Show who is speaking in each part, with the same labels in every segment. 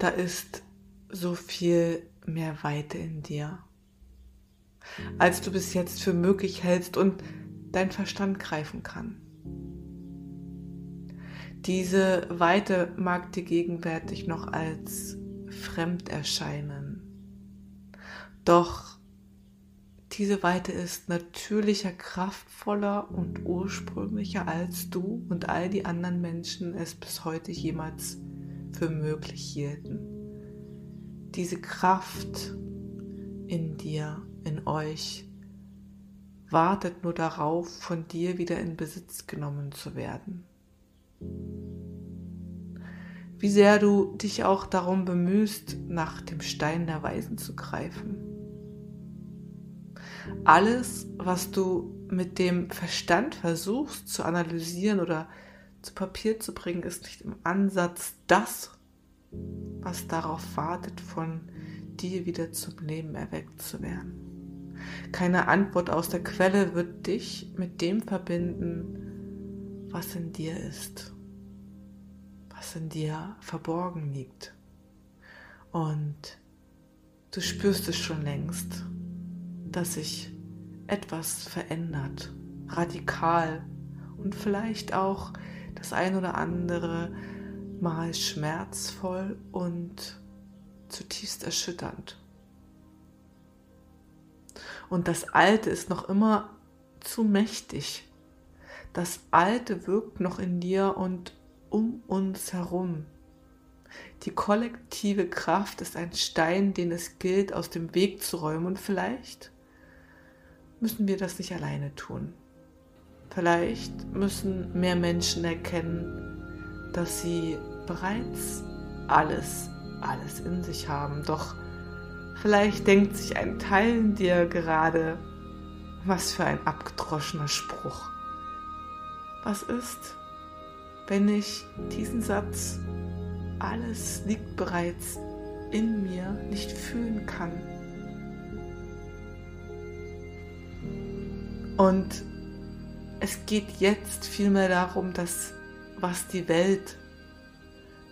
Speaker 1: Da ist so viel mehr Weite in dir, als du bis jetzt für möglich hältst und dein Verstand greifen kann. Diese Weite mag dir gegenwärtig noch als fremd erscheinen. Doch diese Weite ist natürlicher, kraftvoller und ursprünglicher, als du und all die anderen Menschen es bis heute jemals für möglich hielten. Diese Kraft in dir, in euch, wartet nur darauf, von dir wieder in Besitz genommen zu werden. Wie sehr du dich auch darum bemühst, nach dem Stein der Weisen zu greifen. Alles, was du mit dem Verstand versuchst zu analysieren oder zu Papier zu bringen, ist nicht im Ansatz das, was darauf wartet, von dir wieder zum Leben erweckt zu werden. Keine Antwort aus der Quelle wird dich mit dem verbinden, was in dir ist, was in dir verborgen liegt. Und du spürst es schon längst, dass sich etwas verändert, radikal und vielleicht auch das ein oder andere Mal schmerzvoll und zutiefst erschütternd. Und das Alte ist noch immer zu mächtig. Das Alte wirkt noch in dir und um uns herum. Die kollektive Kraft ist ein Stein, den es gilt, aus dem Weg zu räumen. Und vielleicht müssen wir das nicht alleine tun. Vielleicht müssen mehr Menschen erkennen, dass sie bereits alles, alles in sich haben. Doch vielleicht denkt sich ein Teil in dir gerade, was für ein abgedroschener Spruch. Was ist, wenn ich diesen Satz, alles liegt bereits in mir, nicht fühlen kann? Und es geht jetzt vielmehr darum, dass was die Welt,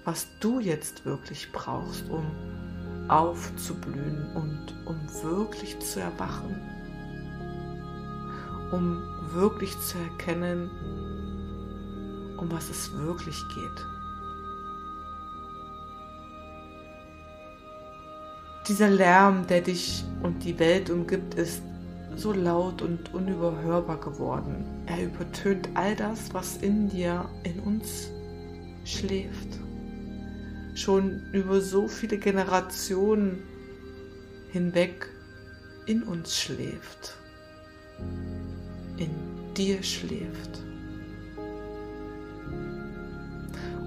Speaker 1: was du jetzt wirklich brauchst, um aufzublühen und um wirklich zu erwachen, um wirklich zu erkennen, um was es wirklich geht. Dieser Lärm, der dich und die Welt umgibt, ist so laut und unüberhörbar geworden. Er übertönt all das, was in dir, in uns schläft. Schon über so viele Generationen hinweg in uns schläft. In dir schläft.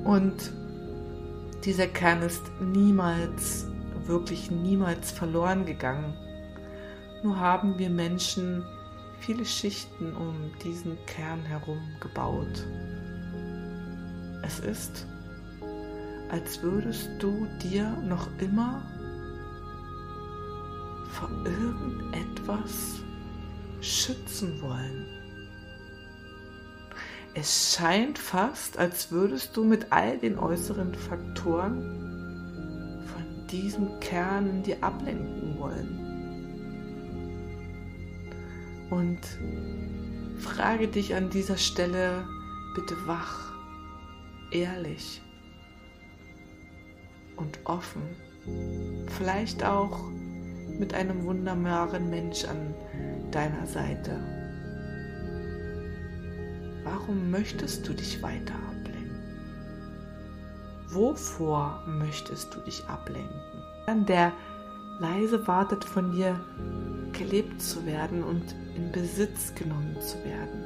Speaker 1: Und dieser Kern ist niemals, wirklich niemals verloren gegangen nur haben wir Menschen viele Schichten um diesen Kern herum gebaut. Es ist, als würdest du dir noch immer vor irgendetwas schützen wollen. Es scheint fast, als würdest du mit all den äußeren Faktoren von diesem Kern in dir ablenken wollen und frage dich an dieser Stelle bitte wach, ehrlich und offen, vielleicht auch mit einem wunderbaren Mensch an deiner Seite. Warum möchtest du dich weiter ablenken? Wovor möchtest du dich ablenken? Der leise wartet von dir gelebt zu werden und in Besitz genommen zu werden.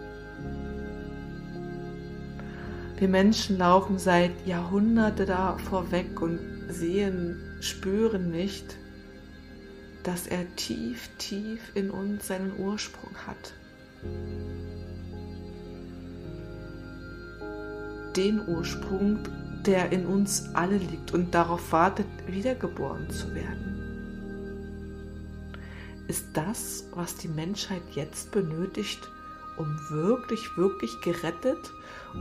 Speaker 1: Wir Menschen laufen seit Jahrhunderten da vorweg und sehen, spüren nicht, dass er tief, tief in uns seinen Ursprung hat. Den Ursprung, der in uns alle liegt und darauf wartet, wiedergeboren zu werden ist das, was die Menschheit jetzt benötigt, um wirklich, wirklich gerettet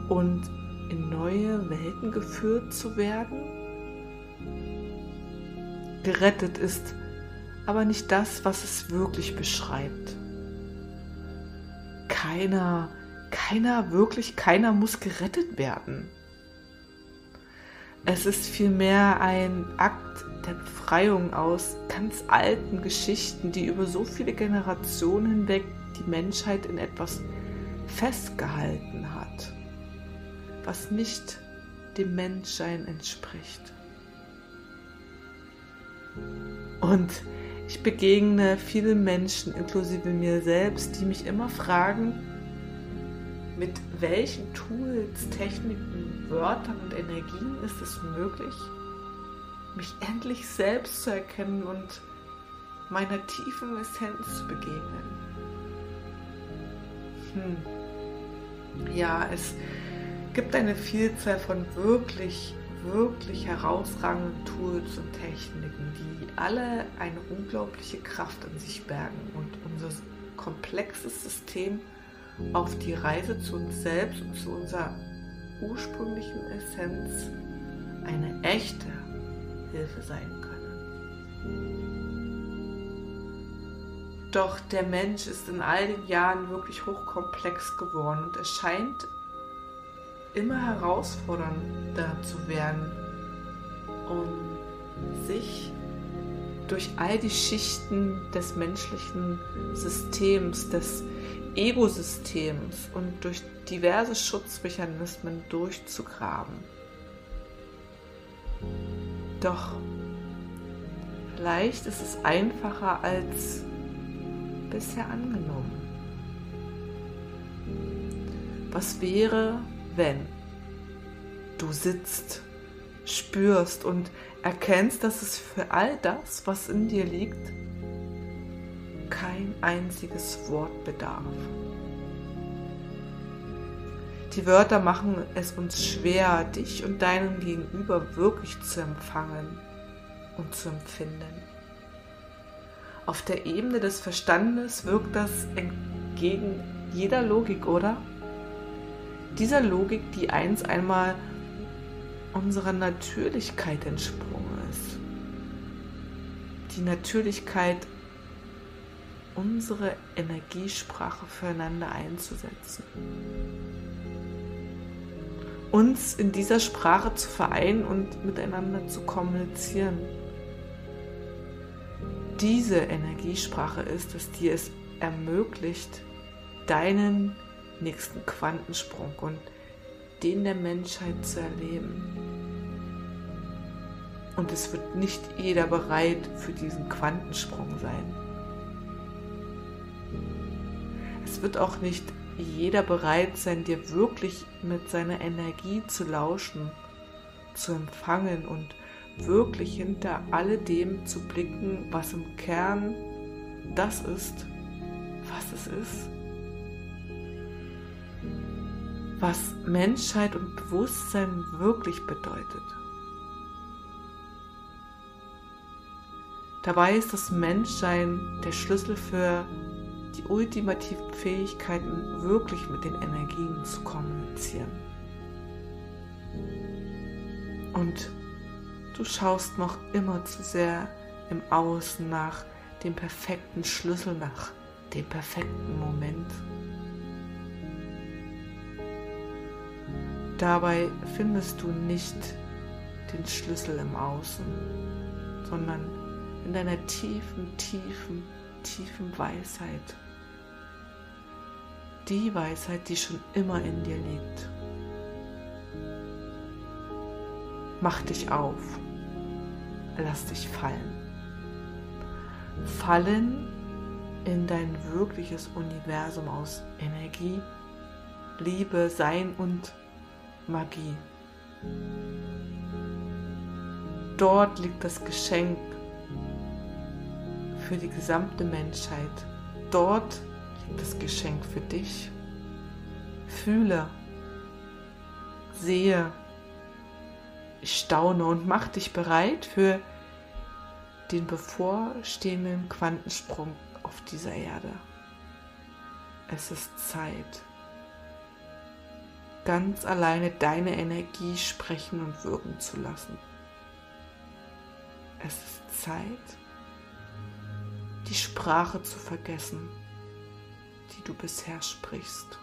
Speaker 1: und in neue Welten geführt zu werden? gerettet ist aber nicht das, was es wirklich beschreibt. Keiner, keiner, wirklich keiner muss gerettet werden. Es ist vielmehr ein Akt der Befreiung aus ganz alten Geschichten, die über so viele Generationen hinweg die Menschheit in etwas festgehalten hat, was nicht dem Menschsein entspricht. Und ich begegne vielen Menschen, inklusive mir selbst, die mich immer fragen, mit welchen Tools, Techniken, Wörtern und Energien ist es möglich, mich endlich selbst zu erkennen und meiner tiefen Essenz zu begegnen. Hm. Ja, es gibt eine Vielzahl von wirklich wirklich herausragenden Tools und Techniken, die alle eine unglaubliche Kraft in sich bergen und unser komplexes System auf die Reise zu uns selbst und zu unserer ursprünglichen Essenz eine echte Hilfe sein können. Doch der Mensch ist in all den Jahren wirklich hochkomplex geworden und erscheint immer herausfordernder zu werden, um sich durch all die Schichten des menschlichen Systems, des Egosystems und durch diverse Schutzmechanismen durchzugraben. Doch vielleicht ist es einfacher als bisher angenommen. Was wäre, wenn du sitzt, spürst und erkennst, dass es für all das, was in dir liegt, kein einziges Wort bedarf. Die Wörter machen es uns schwer, dich und deinen Gegenüber wirklich zu empfangen und zu empfinden. Auf der Ebene des Verstandes wirkt das entgegen jeder Logik, oder? dieser Logik, die einst einmal unserer Natürlichkeit entsprungen ist. Die Natürlichkeit, unsere Energiesprache füreinander einzusetzen. Uns in dieser Sprache zu vereinen und miteinander zu kommunizieren. Diese Energiesprache ist es, die es ermöglicht, deinen nächsten Quantensprung und den der Menschheit zu erleben. Und es wird nicht jeder bereit für diesen Quantensprung sein. Es wird auch nicht jeder bereit sein, dir wirklich mit seiner Energie zu lauschen, zu empfangen und wirklich hinter alledem zu blicken, was im Kern das ist, was es ist was Menschheit und Bewusstsein wirklich bedeutet. Dabei ist das Menschsein der Schlüssel für die ultimativen Fähigkeiten, wirklich mit den Energien zu kommunizieren. Und du schaust noch immer zu sehr im Außen nach dem perfekten Schlüssel, nach dem perfekten Moment. Dabei findest du nicht den Schlüssel im Außen, sondern in deiner tiefen, tiefen, tiefen Weisheit. Die Weisheit, die schon immer in dir liegt. Mach dich auf, lass dich fallen. Fallen in dein wirkliches Universum aus Energie, Liebe, Sein und Magie. Dort liegt das Geschenk für die gesamte Menschheit. Dort liegt das Geschenk für dich. Fühle, sehe, staune und mach dich bereit für den bevorstehenden Quantensprung auf dieser Erde. Es ist Zeit ganz alleine deine Energie sprechen und wirken zu lassen. Es ist Zeit, die Sprache zu vergessen, du bisher sprichst.